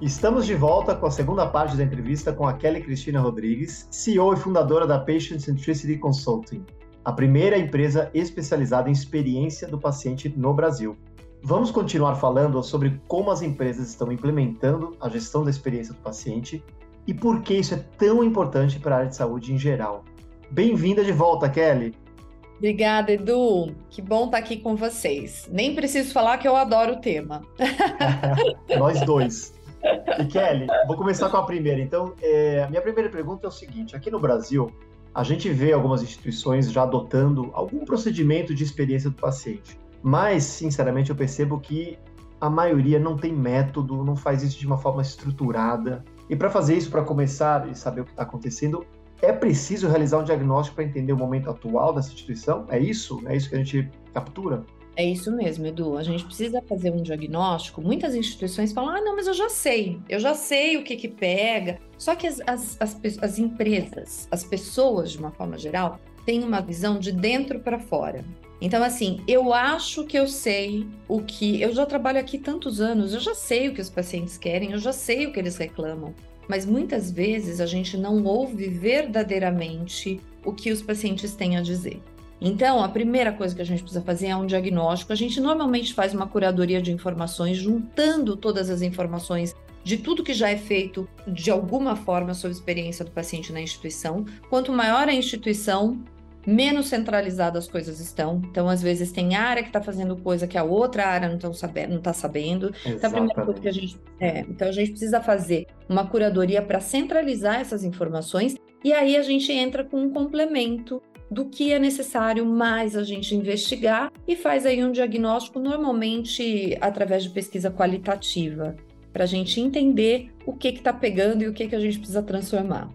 Estamos de volta com a segunda parte da entrevista com a Kelly Cristina Rodrigues, CEO e fundadora da Patient Centricity Consulting, a primeira empresa especializada em experiência do paciente no Brasil. Vamos continuar falando sobre como as empresas estão implementando a gestão da experiência do paciente e por que isso é tão importante para a área de saúde em geral. Bem-vinda de volta, Kelly. Obrigada, Edu. Que bom estar aqui com vocês. Nem preciso falar que eu adoro o tema. Nós dois. E Kelly, vou começar com a primeira. Então, é, a minha primeira pergunta é o seguinte: aqui no Brasil, a gente vê algumas instituições já adotando algum procedimento de experiência do paciente. Mas, sinceramente, eu percebo que a maioria não tem método, não faz isso de uma forma estruturada. E para fazer isso, para começar e saber o que está acontecendo, é preciso realizar um diagnóstico para entender o momento atual dessa instituição? É isso? É isso que a gente captura? É isso mesmo, Edu. A gente precisa fazer um diagnóstico. Muitas instituições falam: ah, não, mas eu já sei, eu já sei o que que pega. Só que as, as, as, as empresas, as pessoas, de uma forma geral, têm uma visão de dentro para fora. Então, assim, eu acho que eu sei o que. Eu já trabalho aqui tantos anos, eu já sei o que os pacientes querem, eu já sei o que eles reclamam mas muitas vezes a gente não ouve verdadeiramente o que os pacientes têm a dizer. Então, a primeira coisa que a gente precisa fazer é um diagnóstico. A gente normalmente faz uma curadoria de informações, juntando todas as informações de tudo que já é feito de alguma forma sobre a experiência do paciente na instituição. Quanto maior a instituição, menos centralizadas as coisas estão. Então, às vezes, tem área que está fazendo coisa que a outra área não está sabendo, não tá sabendo. Então, a primeira coisa que a gente. É, então, a gente precisa fazer uma curadoria para centralizar essas informações, e aí a gente entra com um complemento do que é necessário mais a gente investigar e faz aí um diagnóstico, normalmente através de pesquisa qualitativa, para a gente entender o que está pegando e o que, que a gente precisa transformar.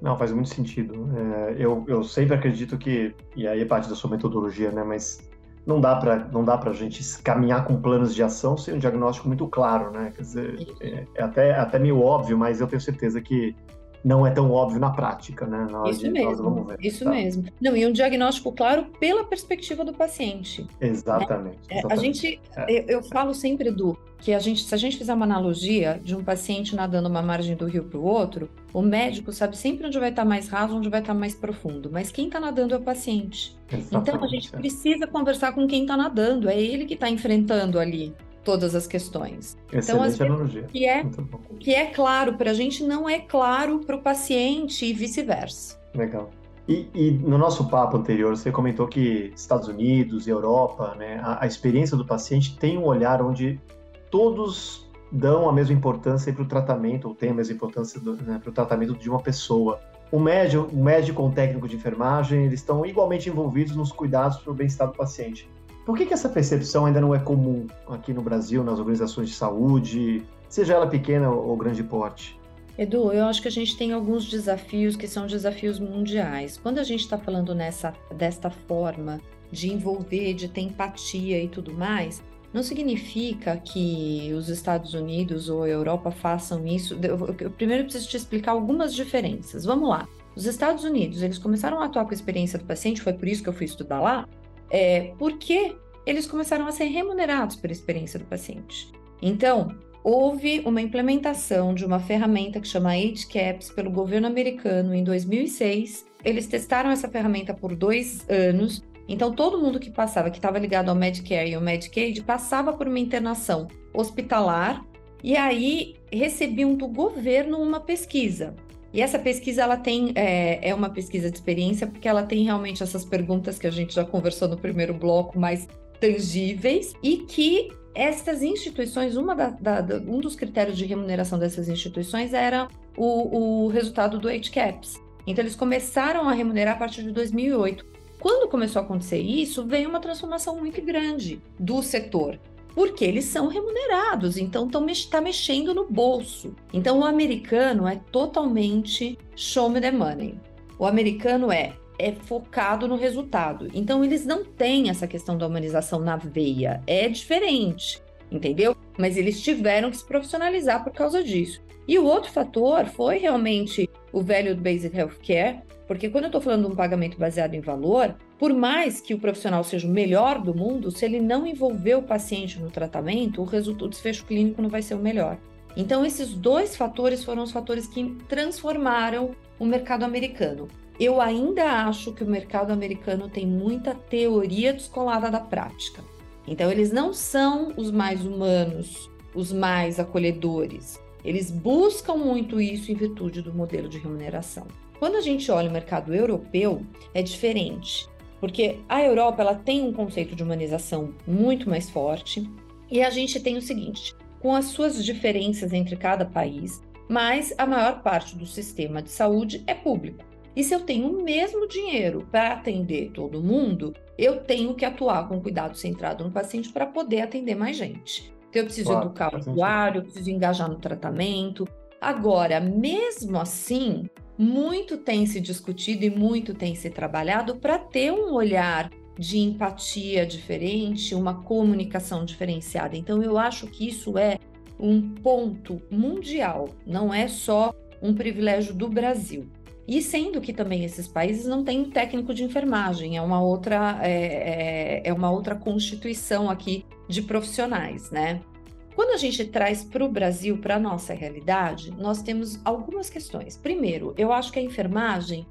Não, faz muito sentido. É, eu, eu sempre acredito que, e aí é parte da sua metodologia, né? Mas não dá para não dá para a gente caminhar com planos de ação sem um diagnóstico muito claro, né? Quer dizer, é, é, até, até meio óbvio, mas eu tenho certeza que não é tão óbvio na prática, né? Na isso mesmo, ver, isso tá? mesmo. Não, e um diagnóstico claro pela perspectiva do paciente. Exatamente. Né? exatamente. A gente, é. eu, eu, falo sempre, Edu, que a gente, se a gente fizer uma analogia de um paciente nadando uma margem do rio para o outro, o médico sabe sempre onde vai estar mais raso, onde vai estar mais profundo, mas quem está nadando é o paciente. Exatamente. Então a gente é. precisa conversar com quem está nadando, é ele que está enfrentando ali todas as questões. Excelente então, às o que é, o que é claro para a gente não é claro para o paciente e vice-versa. Legal. E, e, no nosso papo anterior, você comentou que Estados Unidos e Europa, né, a, a experiência do paciente tem um olhar onde todos dão a mesma importância para o tratamento, ou tem a mesma importância né, para o tratamento de uma pessoa. O médico, o médico ou o técnico de enfermagem, eles estão igualmente envolvidos nos cuidados para o bem-estar do paciente. Por que, que essa percepção ainda não é comum aqui no Brasil, nas organizações de saúde, seja ela pequena ou grande porte? Edu, eu acho que a gente tem alguns desafios que são desafios mundiais. Quando a gente está falando nessa, desta forma de envolver, de ter empatia e tudo mais, não significa que os Estados Unidos ou a Europa façam isso. Eu, eu primeiro preciso te explicar algumas diferenças. Vamos lá. Os Estados Unidos, eles começaram a atuar com a experiência do paciente, foi por isso que eu fui estudar lá, é, porque eles começaram a ser remunerados pela experiência do paciente. Então, houve uma implementação de uma ferramenta que chama HCAPS pelo governo americano em 2006. Eles testaram essa ferramenta por dois anos. Então, todo mundo que passava, que estava ligado ao Medicare e ao Medicaid, passava por uma internação hospitalar e aí recebiam do governo uma pesquisa. E essa pesquisa ela tem é, é, uma pesquisa de experiência porque ela tem realmente essas perguntas que a gente já conversou no primeiro bloco, mais tangíveis e que essas instituições, uma da, da, um dos critérios de remuneração dessas instituições era o, o resultado do HCAPS. Então eles começaram a remunerar a partir de 2008. Quando começou a acontecer isso, veio uma transformação muito grande do setor. Porque eles são remunerados, então está mexendo no bolso. Então o americano é totalmente show me the money. O americano é é focado no resultado. Então eles não têm essa questão da humanização na veia, é diferente, entendeu? Mas eles tiveram que se profissionalizar por causa disso. E o outro fator foi realmente o Value Based Healthcare, porque quando eu estou falando de um pagamento baseado em valor, por mais que o profissional seja o melhor do mundo, se ele não envolver o paciente no tratamento, o resultado, o desfecho clínico não vai ser o melhor. Então, esses dois fatores foram os fatores que transformaram o mercado americano. Eu ainda acho que o mercado americano tem muita teoria descolada da prática. Então, eles não são os mais humanos, os mais acolhedores. Eles buscam muito isso em virtude do modelo de remuneração. Quando a gente olha o mercado europeu, é diferente, porque a Europa ela tem um conceito de humanização muito mais forte e a gente tem o seguinte: com as suas diferenças entre cada país, mas a maior parte do sistema de saúde é público. E se eu tenho o mesmo dinheiro para atender todo mundo, eu tenho que atuar com cuidado centrado no paciente para poder atender mais gente. Então, eu preciso claro, educar o usuário, eu preciso engajar no tratamento. Agora, mesmo assim, muito tem se discutido e muito tem se trabalhado para ter um olhar de empatia diferente, uma comunicação diferenciada. Então, eu acho que isso é um ponto mundial, não é só um privilégio do Brasil. E sendo que também esses países não têm técnico de enfermagem, é uma outra, é, é, é uma outra constituição aqui de profissionais, né? Quando a gente traz para o Brasil, para a nossa realidade, nós temos algumas questões. Primeiro, eu acho que a enfermagem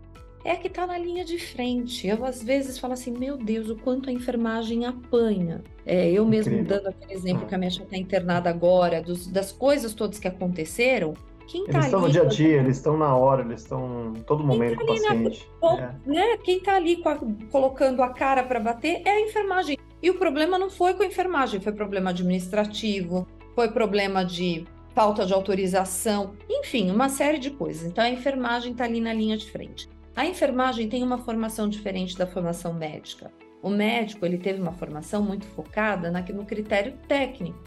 é a que está na linha de frente. Eu, às vezes, falo assim: meu Deus, o quanto a enfermagem apanha. É, eu mesmo Incrível. dando aquele exemplo que a minha está internada agora, dos, das coisas todas que aconteceram, quem tá eles estão no dia a dia, eles estão na hora, eles estão todo momento tá com o paciente. Na, é. né? Quem está ali a, colocando a cara para bater é a enfermagem. E o problema não foi com a enfermagem, foi problema administrativo, foi problema de falta de autorização, enfim, uma série de coisas. Então a enfermagem está ali na linha de frente. A enfermagem tem uma formação diferente da formação médica. O médico ele teve uma formação muito focada na, no critério técnico,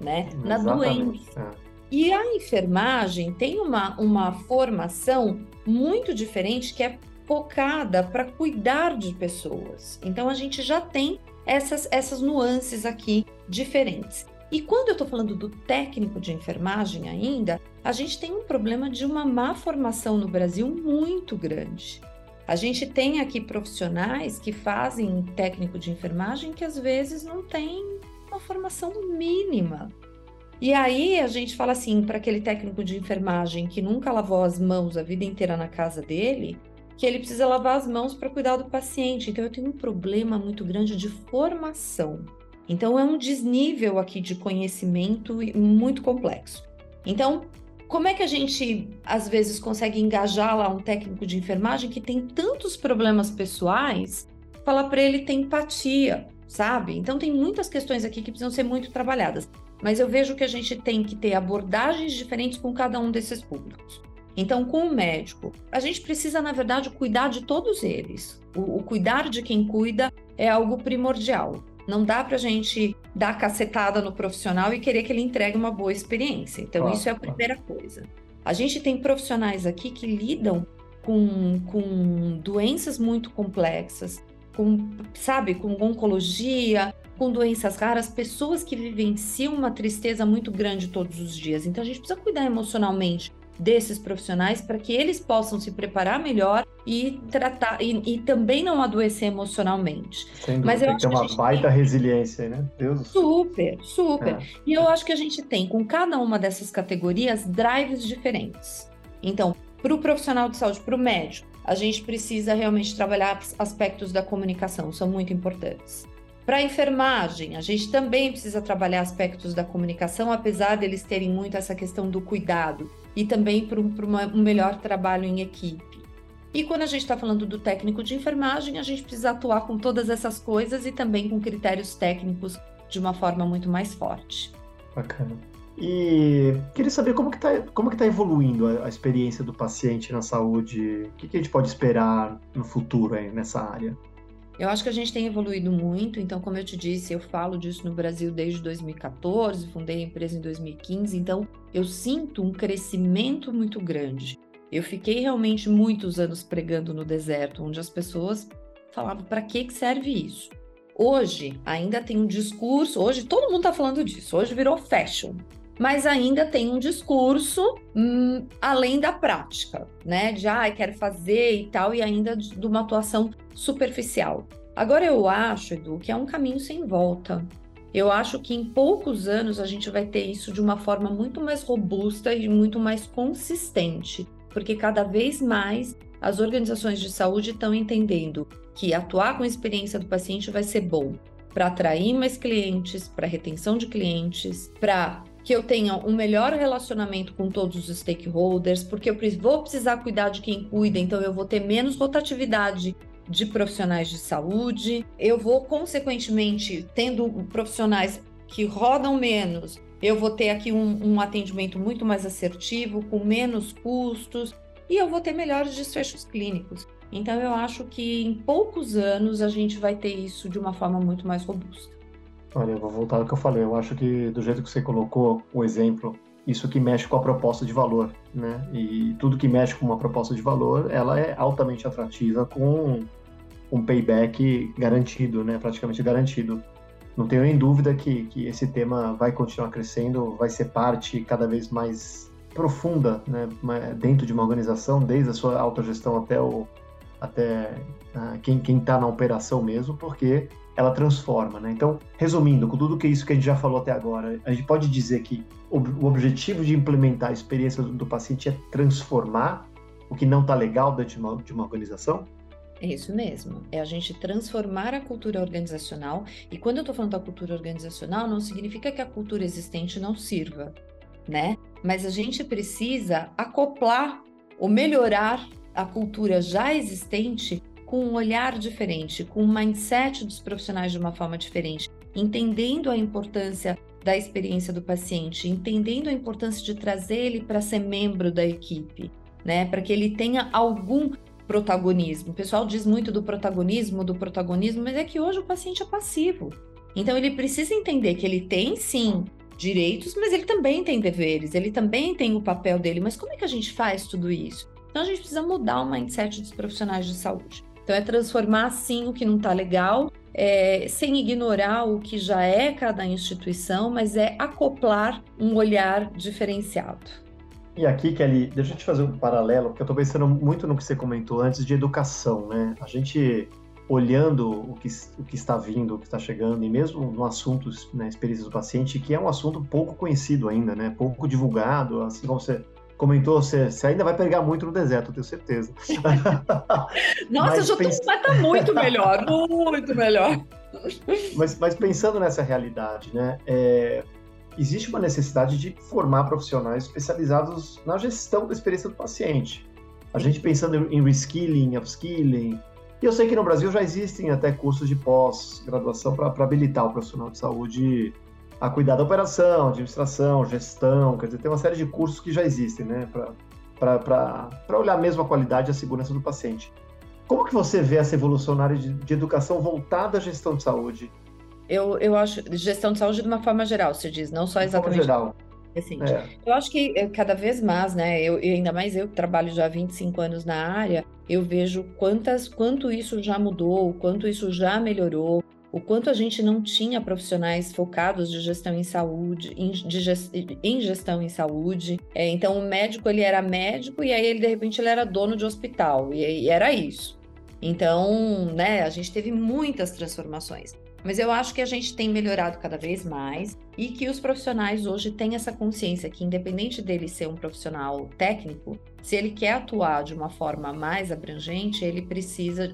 né? Na doença. É. E a enfermagem tem uma, uma formação muito diferente que é focada para cuidar de pessoas. Então a gente já tem essas, essas nuances aqui diferentes. E quando eu estou falando do técnico de enfermagem ainda, a gente tem um problema de uma má formação no Brasil muito grande. A gente tem aqui profissionais que fazem técnico de enfermagem que às vezes não tem uma formação mínima e aí a gente fala assim para aquele técnico de enfermagem que nunca lavou as mãos a vida inteira na casa dele, que ele precisa lavar as mãos para cuidar do paciente. Então eu tenho um problema muito grande de formação. Então é um desnível aqui de conhecimento muito complexo. Então, como é que a gente às vezes consegue engajar lá um técnico de enfermagem que tem tantos problemas pessoais, falar para ele ter empatia, sabe? Então tem muitas questões aqui que precisam ser muito trabalhadas mas eu vejo que a gente tem que ter abordagens diferentes com cada um desses públicos. Então, com o médico, a gente precisa, na verdade, cuidar de todos eles. O, o cuidar de quem cuida é algo primordial. Não dá para a gente dar cacetada no profissional e querer que ele entregue uma boa experiência. Então, isso é a primeira coisa. A gente tem profissionais aqui que lidam com, com doenças muito complexas, com, sabe, com oncologia, com doenças raras, pessoas que vivenciam uma tristeza muito grande todos os dias. Então a gente precisa cuidar emocionalmente desses profissionais para que eles possam se preparar melhor e tratar e, e também não adoecer emocionalmente. Mas eu tem acho que ter uma baita tem... resiliência, né? Deus. Super, super. É. E eu acho que a gente tem com cada uma dessas categorias drives diferentes. Então, para o profissional de saúde, para o médico, a gente precisa realmente trabalhar aspectos da comunicação, são muito importantes. Para a enfermagem, a gente também precisa trabalhar aspectos da comunicação, apesar deles terem muito essa questão do cuidado e também para um, um melhor trabalho em equipe. E quando a gente está falando do técnico de enfermagem, a gente precisa atuar com todas essas coisas e também com critérios técnicos de uma forma muito mais forte. Bacana. E queria saber como que está tá evoluindo a, a, experiência do paciente na saúde. O que, que a gente pode esperar no futuro aí nessa área? Eu acho que a gente tem evoluído muito, então, como eu te disse, eu falo disso no Brasil desde 2014, fundei a empresa em 2015, então eu sinto um crescimento muito grande. Eu fiquei realmente muitos anos pregando no deserto, onde as pessoas falavam: para que serve isso? Hoje ainda tem um discurso, hoje todo mundo está falando disso, hoje virou fashion mas ainda tem um discurso hum, além da prática, né? De ah, quero fazer e tal, e ainda de, de uma atuação superficial. Agora eu acho, Edu, que é um caminho sem volta. Eu acho que em poucos anos a gente vai ter isso de uma forma muito mais robusta e muito mais consistente, porque cada vez mais as organizações de saúde estão entendendo que atuar com a experiência do paciente vai ser bom para atrair mais clientes, para retenção de clientes, para que eu tenha um melhor relacionamento com todos os stakeholders, porque eu vou precisar cuidar de quem cuida, então eu vou ter menos rotatividade de profissionais de saúde, eu vou, consequentemente, tendo profissionais que rodam menos, eu vou ter aqui um, um atendimento muito mais assertivo, com menos custos, e eu vou ter melhores desfechos clínicos. Então, eu acho que em poucos anos a gente vai ter isso de uma forma muito mais robusta. Olha, eu vou voltar ao que eu falei. Eu acho que do jeito que você colocou o exemplo, isso que mexe com a proposta de valor, né? E tudo que mexe com uma proposta de valor, ela é altamente atrativa com um payback garantido, né? Praticamente garantido. Não tenho nem dúvida que, que esse tema vai continuar crescendo, vai ser parte cada vez mais profunda, né? Dentro de uma organização, desde a sua autogestão até o até uh, quem está na operação mesmo, porque ela transforma, né? Então, resumindo, com tudo que isso que a gente já falou até agora, a gente pode dizer que o, objetivo de implementar a experiência do, do, paciente é transformar o que não está legal dentro de uma, de uma organização? É isso mesmo. É a gente transformar a cultura organizacional. E quando eu estou falando da cultura organizacional, não significa que a cultura existente não sirva, né? Mas a gente precisa acoplar ou melhorar a cultura já existente com um olhar diferente, com um mindset dos profissionais de uma forma diferente, entendendo a importância da experiência do paciente, entendendo a importância de trazer ele para ser membro da equipe, né? Para que ele tenha algum protagonismo. O pessoal diz muito do protagonismo, do protagonismo, mas é que hoje o paciente é passivo. Então ele precisa entender que ele tem sim direitos, mas ele também tem deveres, ele também tem o papel dele. Mas como é que a gente faz tudo isso? Então a gente precisa mudar o mindset dos profissionais de saúde. Então, é transformar, sim, o que não está legal, é, sem ignorar o que já é cada instituição, mas é acoplar um olhar diferenciado. E aqui, Kelly, deixa eu te fazer um paralelo, porque eu estou pensando muito no que você comentou antes de educação, né? A gente olhando o que, o que está vindo, o que está chegando, e mesmo no assunto, né, experiência do paciente, que é um assunto pouco conhecido ainda, né? Pouco divulgado, assim como você comentou, você, você ainda vai pegar muito no deserto, eu tenho certeza. Nossa, eu já tô, pens... tá muito melhor, muito melhor. Mas, mas pensando nessa realidade, né, é, existe uma necessidade de formar profissionais especializados na gestão da experiência do paciente. A gente pensando em reskilling, upskilling, e eu sei que no Brasil já existem até cursos de pós-graduação para habilitar o profissional de saúde a cuidar da operação, administração, gestão, quer dizer, tem uma série de cursos que já existem, né, para olhar mesmo a qualidade e a segurança do paciente. Como que você vê essa evolução na área de, de educação voltada à gestão de saúde? Eu, eu acho gestão de saúde de uma forma geral, você diz, não só exatamente. De forma geral. Assim, é. Eu acho que eh, cada vez mais, né? Eu, ainda mais eu que trabalho já há 25 anos na área, eu vejo quantas, quanto isso já mudou, quanto isso já melhorou o quanto a gente não tinha profissionais focados de gestão em saúde, em, gest, em gestão em saúde. É, então, o médico ele era médico e aí ele de repente ele era dono de hospital e, e era isso. Então, né, a gente teve muitas transformações. Mas eu acho que a gente tem melhorado cada vez mais e que os profissionais hoje têm essa consciência que, independente dele ser um profissional técnico, se ele quer atuar de uma forma mais abrangente, ele precisa,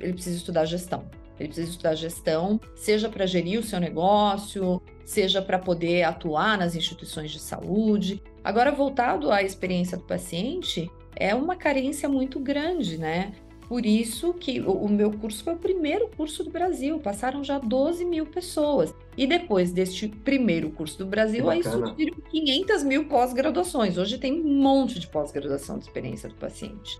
ele precisa estudar gestão. Ele precisa estudar gestão, seja para gerir o seu negócio, seja para poder atuar nas instituições de saúde. Agora, voltado à experiência do paciente, é uma carência muito grande, né? Por isso que o, meu curso foi o primeiro curso do Brasil, passaram já 12 mil pessoas. E depois deste primeiro curso do Brasil, aí surgiram 500 mil pós-graduações. Hoje tem um monte de pós-graduação de experiência do paciente.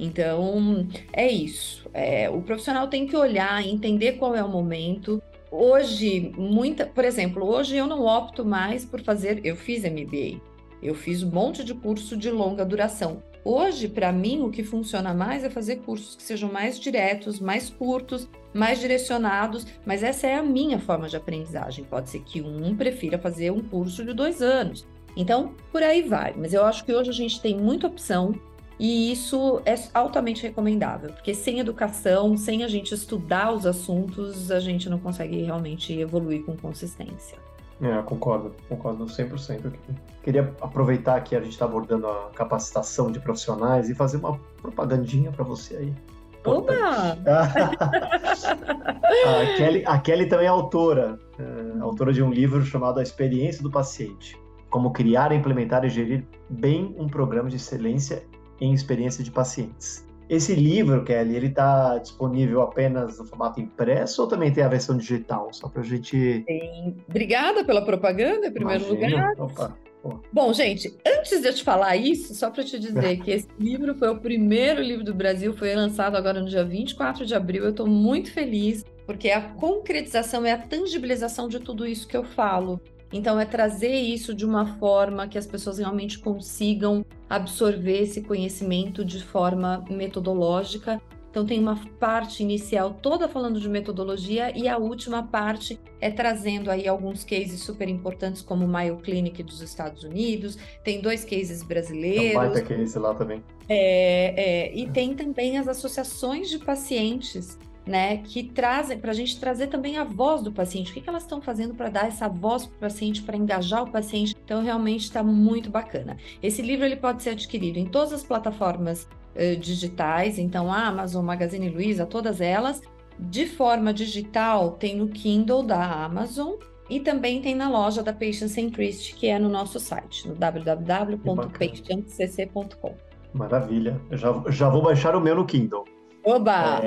Então, é isso. É, o profissional tem que olhar, entender qual é o momento. Hoje, muita, por exemplo, hoje eu não opto mais por fazer, eu fiz MBA, eu fiz um monte de curso de longa duração. Hoje, para mim, o que funciona mais é fazer cursos que sejam mais diretos, mais curtos, mais direcionados, mas essa é a minha forma de aprendizagem. Pode ser que um prefira fazer um curso de dois anos. Então, por aí vai. Mas eu acho que hoje a gente tem muita opção e isso é altamente recomendável, porque sem educação, sem a gente estudar os assuntos, a gente não consegue realmente evoluir com consistência. É, concordo, concordo 100% aqui. Queria aproveitar que a gente está abordando a capacitação de profissionais e fazer uma propagandinha para você aí. Oba! a, Kelly, a Kelly também é autora, é, autora de um livro chamado A Experiência do Paciente. Como criar, implementar e gerir bem um programa de excelência em experiência de pacientes. Esse livro, Kelly, ele está disponível apenas no formato impresso ou também tem a versão digital? Só para a gente. Tem. Obrigada pela propaganda, em primeiro Imagina. lugar. Opa. Bom, gente, antes de eu te falar isso, só para te dizer que esse livro foi o primeiro livro do Brasil, foi lançado agora no dia 24 de abril. Eu estou muito feliz, porque a concretização é a tangibilização de tudo isso que eu falo. Então, é trazer isso de uma forma que as pessoas realmente consigam absorver esse conhecimento de forma metodológica. Então, tem uma parte inicial toda falando de metodologia e a última parte é trazendo aí alguns cases super importantes, como o Mayo Clinic dos Estados Unidos, tem dois cases brasileiros. Tem um baita case lá também. É, é, e tem também as associações de pacientes né, que trazem para a gente trazer também a voz do paciente. O que, que elas estão fazendo para dar essa voz para o paciente, para engajar o paciente? Então, realmente está muito bacana. Esse livro ele pode ser adquirido em todas as plataformas uh, digitais, então a Amazon, Magazine Luiza, todas elas. De forma digital, tem no Kindle da Amazon e também tem na loja da Patients Centricity, que é no nosso site, no www.patientcc.com. Maravilha. Eu já, já vou baixar o meu no Kindle. Oba!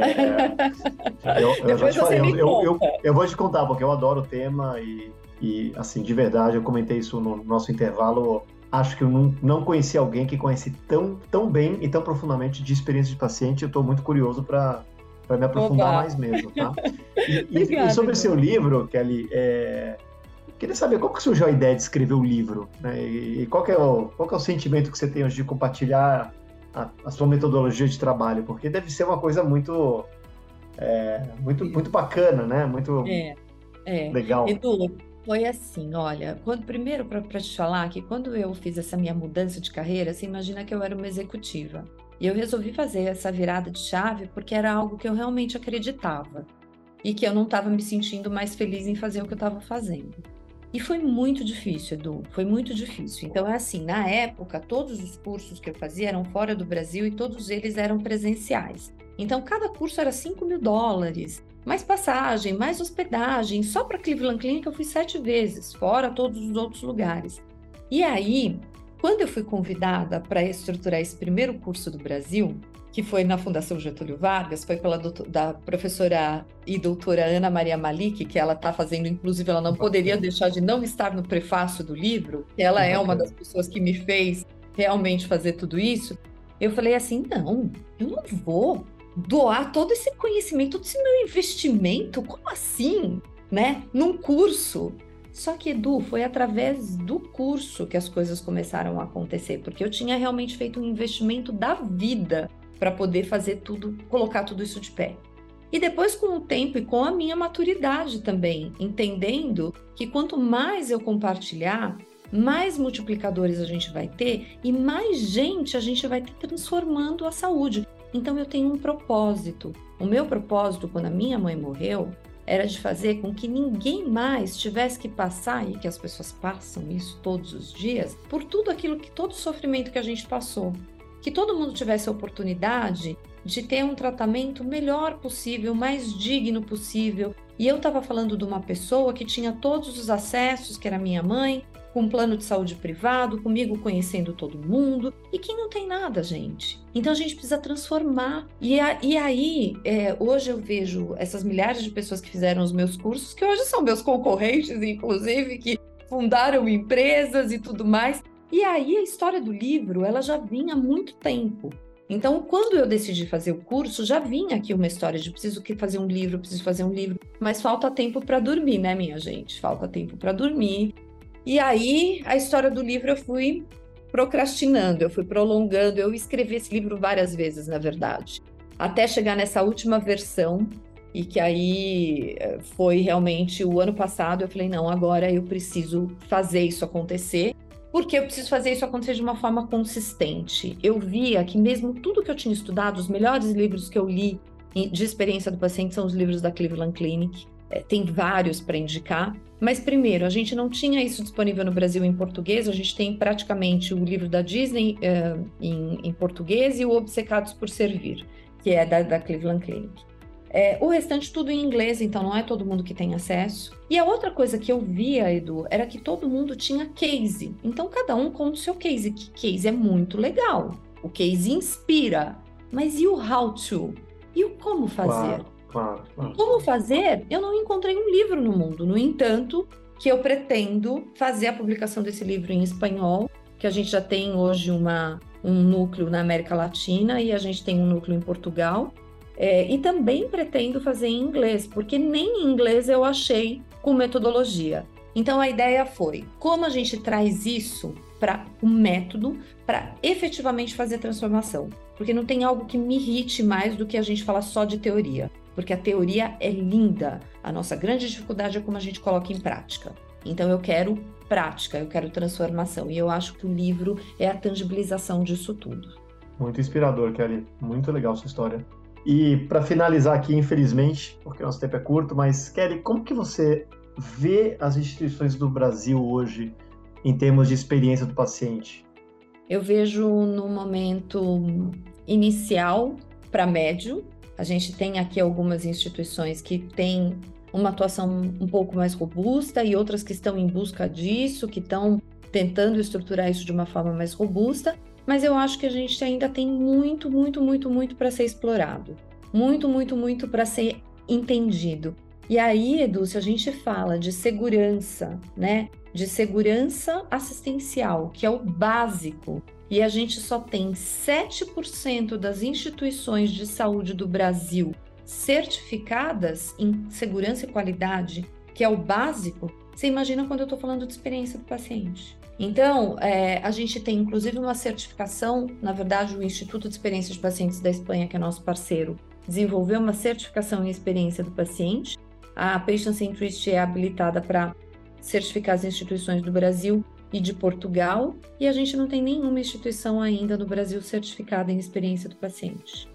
É, eu, eu, te eu, eu, vou te contar, porque eu adoro o tema e, e, assim, de verdade, eu comentei isso no nosso intervalo. Acho que eu não, não conheci alguém que conhece tão, tão bem e tão profundamente de experiência de paciente. Eu estou muito curioso para me aprofundar Oba. mais mesmo, tá? E, Obrigada, e sobre o seu livro, Kelly, é, queria saber qual que surgiu a ideia de escrever o livro, né? E, qual, é o, qual é o sentimento que você tem hoje de compartilhar a, a, sua metodologia de trabalho, porque deve ser uma coisa muito é, muito, muito bacana, né? Muito é, é. legal. Edu, foi assim, olha, quando primeiro para te falar que quando eu fiz essa minha mudança de carreira, você imagina que eu era uma executiva. E eu resolvi fazer essa virada de chave porque era algo que eu realmente acreditava e que eu não estava me sentindo mais feliz em fazer o que eu estava fazendo. E foi muito difícil, Edu, foi muito difícil. Então, é assim, na época, todos os cursos que eu fazia eram fora do Brasil e todos eles eram presenciais. Então, cada curso era 5 mil dólares, mais passagem, mais hospedagem. Só para Cleveland Clinic eu fui sete vezes, fora todos os outros lugares. E aí, quando eu fui convidada para estruturar esse primeiro curso do Brasil, que foi na Fundação Getúlio Vargas, foi pela doutor, da professora e doutora Ana Maria Malik, que ela está fazendo, inclusive ela não poderia deixar de não estar no prefácio do livro, ela é uma das pessoas que me fez realmente fazer tudo isso. Eu falei assim: não, eu não vou doar todo esse conhecimento, todo esse meu investimento, como assim? Né? Num curso. Só que, Edu, foi através do curso que as coisas começaram a acontecer, porque eu tinha realmente feito um investimento da vida para poder fazer tudo, colocar tudo isso de pé. E depois, com o tempo e com a minha maturidade também, entendendo que quanto mais eu compartilhar, mais multiplicadores a gente vai ter e mais gente a gente vai ter transformando a saúde. Então eu tenho um propósito. O meu propósito, quando a minha mãe morreu, era de fazer com que ninguém mais tivesse que passar, e que as pessoas passam isso todos os dias, por tudo aquilo que, todo o sofrimento que a gente passou que todo mundo tivesse a oportunidade de ter um tratamento melhor possível, mais digno possível. E eu estava falando de uma pessoa que tinha todos os acessos, que era minha mãe, com um plano de saúde privado, comigo conhecendo todo mundo, e que não tem nada, gente. Então a gente precisa transformar. E, a, e aí, é, hoje eu vejo essas milhares de pessoas que fizeram os meus cursos, que hoje são meus concorrentes, inclusive, que fundaram empresas e tudo mais, e aí a história do livro, ela já vinha há muito tempo. Então, quando eu decidi fazer o curso, já vinha aqui uma história de preciso fazer um livro, preciso fazer um livro, mas falta tempo para dormir, né, minha gente? Falta tempo para dormir. E aí, a história do livro eu fui procrastinando, eu fui prolongando, eu escrevi esse livro várias vezes, na verdade, até chegar nessa última versão e que aí eh, foi realmente o ano passado, eu falei, não, agora eu preciso fazer isso acontecer porque eu preciso fazer isso acontecer de uma forma consistente. Eu via que mesmo tudo que eu tinha estudado, os melhores livros que eu li de experiência do paciente são os livros da Cleveland Clinic. É, tem vários para indicar. Mas primeiro, a gente não tinha isso disponível no Brasil em português. A gente tem praticamente o livro da Disney uh, em, em, português e o Obcecados por Servir, que é da, da Cleveland Clinic. É, o restante tudo em inglês, então não é todo mundo que tem acesso. E a outra coisa que eu via, Edu, era que todo mundo tinha case. Então cada um conta o seu case, que case é muito legal. O case inspira. Mas e o how to? E o como fazer? Claro, claro, claro. Como fazer? Eu não encontrei um livro no mundo. No entanto, que eu pretendo fazer a publicação desse livro em espanhol, que a gente já tem hoje uma, um núcleo na América Latina e a gente tem um núcleo em Portugal. É, e também pretendo fazer em inglês, porque nem em inglês eu achei com metodologia. Então a ideia foi como a gente traz isso para um método para efetivamente fazer transformação. Porque não tem algo que me irrite mais do que a gente falar só de teoria. Porque a teoria é linda. A nossa grande dificuldade é como a gente coloca em prática. Então eu quero prática, eu quero transformação. E eu acho que o livro é a tangibilização disso tudo. Muito inspirador, Kelly. Muito legal sua história. E para finalizar aqui, infelizmente, porque nosso tempo é curto, mas Kelly, como que você vê as instituições do Brasil hoje em termos de experiência do paciente? Eu vejo no momento inicial para médio. A gente tem aqui algumas instituições que têm uma atuação um pouco mais robusta e outras que estão em busca disso, que estão tentando estruturar isso de uma forma mais robusta mas eu acho que a gente ainda tem muito, muito, muito, muito para ser explorado. Muito, muito, muito para ser entendido. E aí, Edu, se a gente fala de segurança, né? De segurança assistencial, que é o básico, e a gente só tem 7% das instituições de saúde do Brasil certificadas em segurança e qualidade, que é o básico, você imagina quando eu estou falando de experiência do paciente. Então, é, a gente tem inclusive uma certificação, na verdade, o Instituto de Experiência de Pacientes da Espanha, que é nosso parceiro, desenvolveu uma certificação em experiência do paciente. A Patient Centricity é habilitada para certificar as instituições do Brasil e de Portugal, e a gente não tem nenhuma instituição ainda no Brasil certificada em experiência do paciente.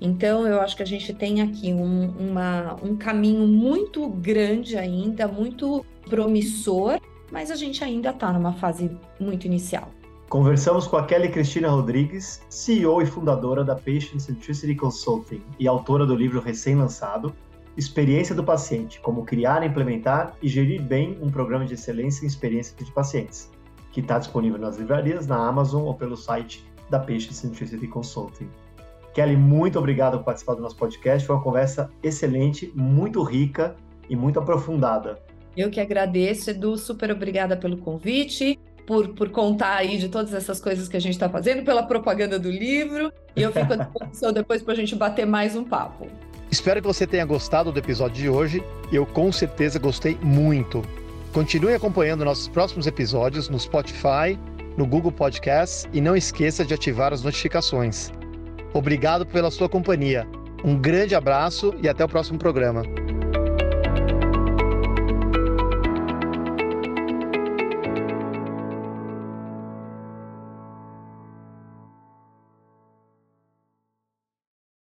Então, eu acho que a gente tem aqui um, uma, um caminho muito grande ainda, muito promissor, mas a gente ainda está numa fase muito inicial. Conversamos com a Kelly Cristina Rodrigues, CEO e fundadora da Patient Centricity Consulting e autora do livro recém-lançado Experiência do Paciente: Como Criar, Implementar e Gerir Bem um Programa de Excelência em Experiência de Pacientes, que está disponível nas livrarias, na Amazon ou pelo site da Patient Centricity Consulting. Kelly, muito obrigado por participar do nosso podcast. Foi uma conversa excelente, muito rica e muito aprofundada. Eu que agradeço, Edu, super obrigada pelo convite, por, por contar aí de todas essas coisas que a gente está fazendo, pela propaganda do livro, e eu fico à disposição depois para a gente bater mais um papo. Espero que você tenha gostado do episódio de hoje, eu com certeza gostei muito. Continue acompanhando nossos próximos episódios no Spotify, no Google Podcasts e não esqueça de ativar as notificações. Obrigado pela sua companhia. Um grande abraço e até o próximo programa.